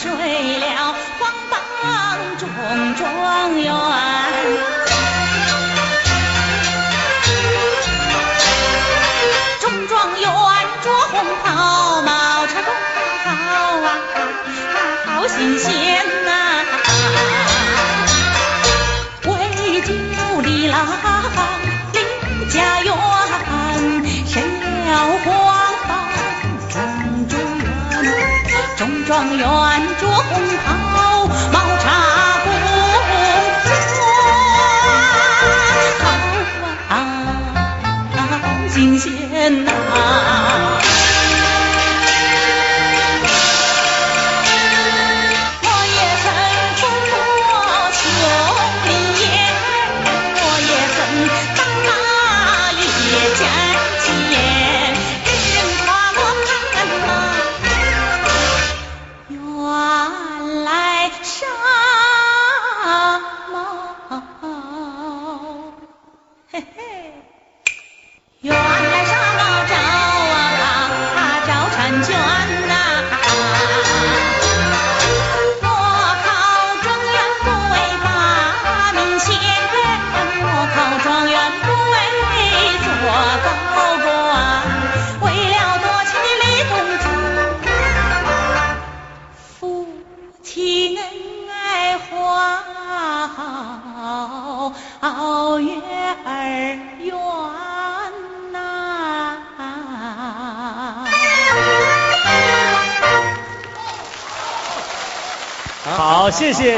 睡了黄榜中状元。中状元着红袍，帽插公好啊，好新鲜中状元着红袍，帽插公好啊，好新鲜呐！上。月儿圆呐。好，谢谢。